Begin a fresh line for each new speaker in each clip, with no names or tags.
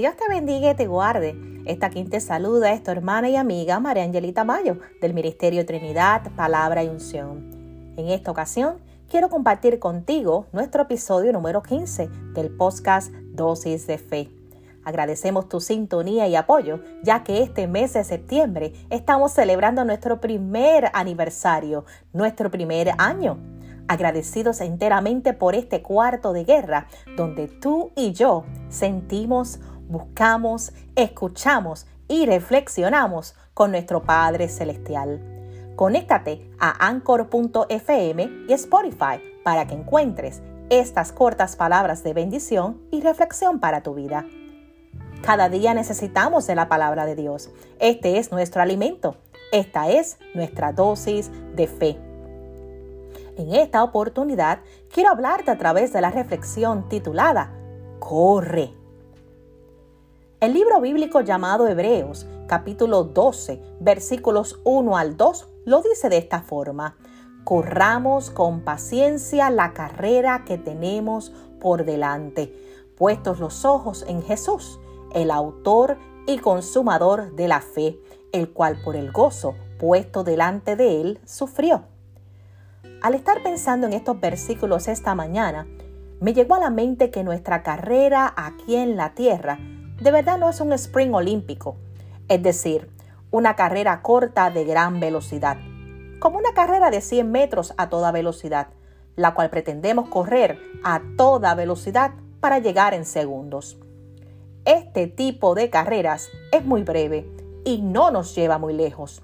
Dios te bendiga y te guarde. Esta quien te saluda es tu hermana y amiga María Angelita Mayo del Ministerio Trinidad, Palabra y Unción. En esta ocasión quiero compartir contigo nuestro episodio número 15 del podcast Dosis de Fe. Agradecemos tu sintonía y apoyo, ya que este mes de septiembre estamos celebrando nuestro primer aniversario, nuestro primer año agradecidos enteramente por este cuarto de guerra donde tú y yo sentimos, buscamos, escuchamos y reflexionamos con nuestro Padre Celestial. Conéctate a anchor.fm y Spotify para que encuentres estas cortas palabras de bendición y reflexión para tu vida. Cada día necesitamos de la palabra de Dios. Este es nuestro alimento. Esta es nuestra dosis de fe. En esta oportunidad quiero hablarte a través de la reflexión titulada Corre. El libro bíblico llamado Hebreos, capítulo 12, versículos 1 al 2, lo dice de esta forma. Corramos con paciencia la carrera que tenemos por delante, puestos los ojos en Jesús, el autor y consumador de la fe, el cual por el gozo puesto delante de él sufrió al estar pensando en estos versículos esta mañana, me llegó a la mente que nuestra carrera aquí en la Tierra de verdad no es un sprint olímpico, es decir, una carrera corta de gran velocidad, como una carrera de 100 metros a toda velocidad, la cual pretendemos correr a toda velocidad para llegar en segundos. Este tipo de carreras es muy breve y no nos lleva muy lejos.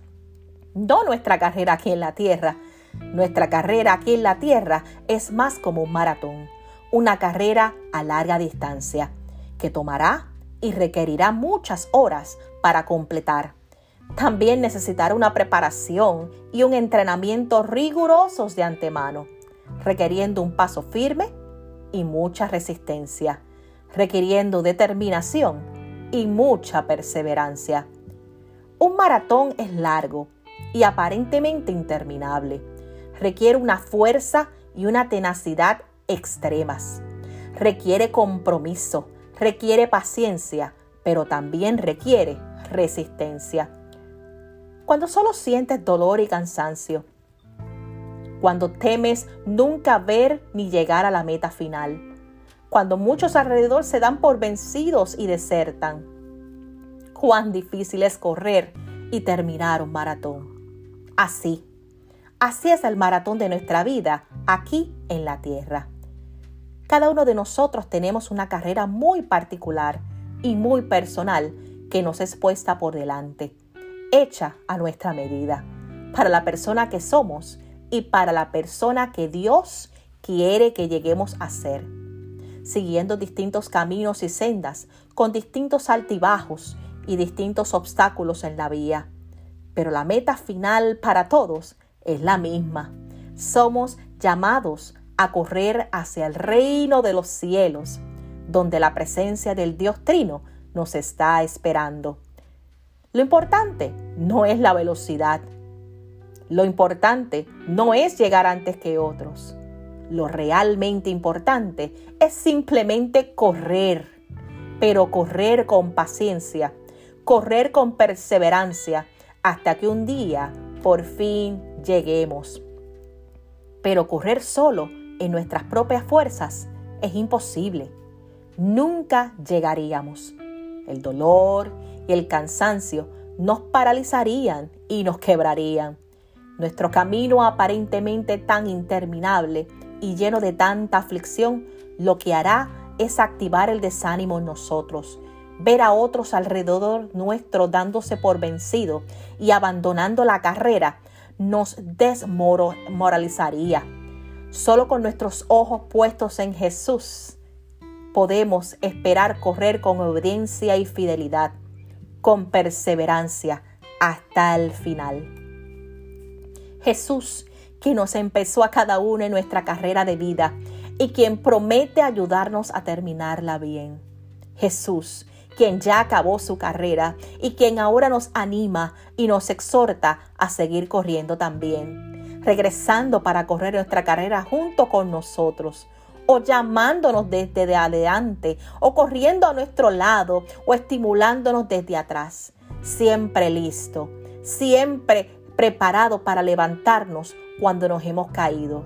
No nuestra carrera aquí en la Tierra, nuestra carrera aquí en la Tierra es más como un maratón, una carrera a larga distancia, que tomará y requerirá muchas horas para completar. También necesitará una preparación y un entrenamiento rigurosos de antemano, requiriendo un paso firme y mucha resistencia, requiriendo determinación y mucha perseverancia. Un maratón es largo y aparentemente interminable requiere una fuerza y una tenacidad extremas. Requiere compromiso, requiere paciencia, pero también requiere resistencia. Cuando solo sientes dolor y cansancio, cuando temes nunca ver ni llegar a la meta final, cuando muchos alrededor se dan por vencidos y desertan, cuán difícil es correr y terminar un maratón. Así, Así es el maratón de nuestra vida aquí en la tierra. Cada uno de nosotros tenemos una carrera muy particular y muy personal que nos es puesta por delante, hecha a nuestra medida, para la persona que somos y para la persona que Dios quiere que lleguemos a ser, siguiendo distintos caminos y sendas, con distintos altibajos y distintos obstáculos en la vía. Pero la meta final para todos es la misma. Somos llamados a correr hacia el reino de los cielos, donde la presencia del Dios Trino nos está esperando. Lo importante no es la velocidad. Lo importante no es llegar antes que otros. Lo realmente importante es simplemente correr, pero correr con paciencia, correr con perseverancia, hasta que un día por fin lleguemos. Pero correr solo en nuestras propias fuerzas es imposible. Nunca llegaríamos. El dolor y el cansancio nos paralizarían y nos quebrarían. Nuestro camino aparentemente tan interminable y lleno de tanta aflicción, lo que hará es activar el desánimo en nosotros, ver a otros alrededor nuestro dándose por vencido y abandonando la carrera nos desmoralizaría. Solo con nuestros ojos puestos en Jesús podemos esperar correr con obediencia y fidelidad, con perseverancia hasta el final. Jesús, que nos empezó a cada uno en nuestra carrera de vida y quien promete ayudarnos a terminarla bien. Jesús, quien ya acabó su carrera y quien ahora nos anima y nos exhorta a seguir corriendo también, regresando para correr nuestra carrera junto con nosotros, o llamándonos desde adelante, o corriendo a nuestro lado, o estimulándonos desde atrás. Siempre listo, siempre preparado para levantarnos cuando nos hemos caído.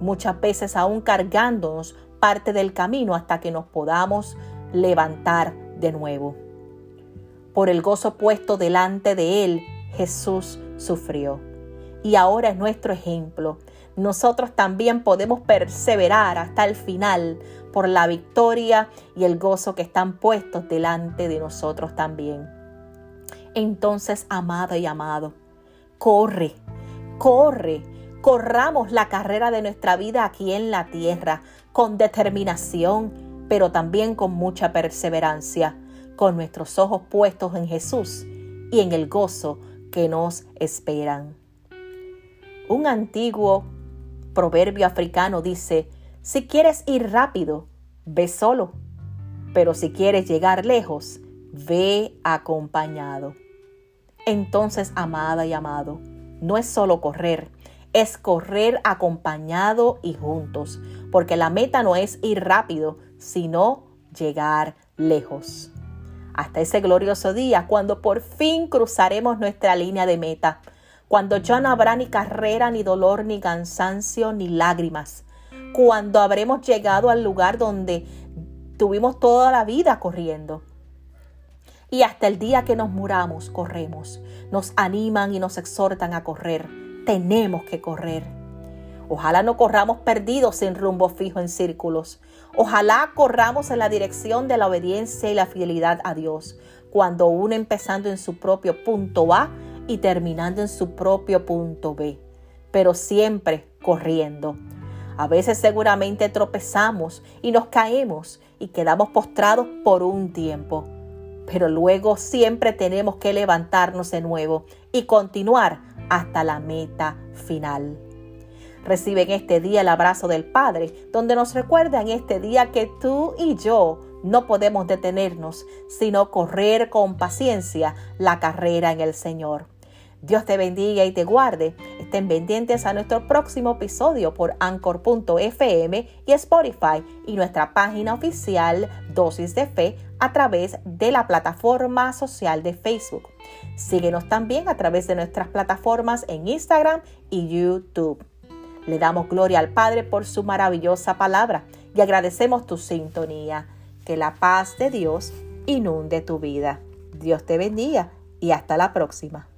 Muchas veces aún cargándonos parte del camino hasta que nos podamos levantar de nuevo. Por el gozo puesto delante de Él, Jesús sufrió. Y ahora es nuestro ejemplo. Nosotros también podemos perseverar hasta el final por la victoria y el gozo que están puestos delante de nosotros también. Entonces, amado y amado, corre, corre, corramos la carrera de nuestra vida aquí en la tierra con determinación, pero también con mucha perseverancia, con nuestros ojos puestos en Jesús y en el gozo que nos esperan. Un antiguo proverbio africano dice, si quieres ir rápido, ve solo, pero si quieres llegar lejos, ve acompañado. Entonces, amada y amado, no es solo correr, es correr acompañado y juntos, porque la meta no es ir rápido, sino llegar lejos. Hasta ese glorioso día, cuando por fin cruzaremos nuestra línea de meta, cuando ya no habrá ni carrera, ni dolor, ni cansancio, ni lágrimas, cuando habremos llegado al lugar donde tuvimos toda la vida corriendo y hasta el día que nos muramos, corremos. Nos animan y nos exhortan a correr. Tenemos que correr. Ojalá no corramos perdidos sin rumbo fijo en círculos. Ojalá corramos en la dirección de la obediencia y la fidelidad a Dios, cuando uno empezando en su propio punto A y terminando en su propio punto B, pero siempre corriendo. A veces seguramente tropezamos y nos caemos y quedamos postrados por un tiempo, pero luego siempre tenemos que levantarnos de nuevo y continuar hasta la meta final. Recibe en este día el abrazo del Padre, donde nos recuerda en este día que tú y yo no podemos detenernos, sino correr con paciencia la carrera en el Señor. Dios te bendiga y te guarde. Estén pendientes a nuestro próximo episodio por anchor.fm y Spotify y nuestra página oficial Dosis de Fe a través de la plataforma social de Facebook. Síguenos también a través de nuestras plataformas en Instagram y YouTube. Le damos gloria al Padre por su maravillosa palabra y agradecemos tu sintonía. Que la paz de Dios inunde tu vida. Dios te bendiga y hasta la próxima.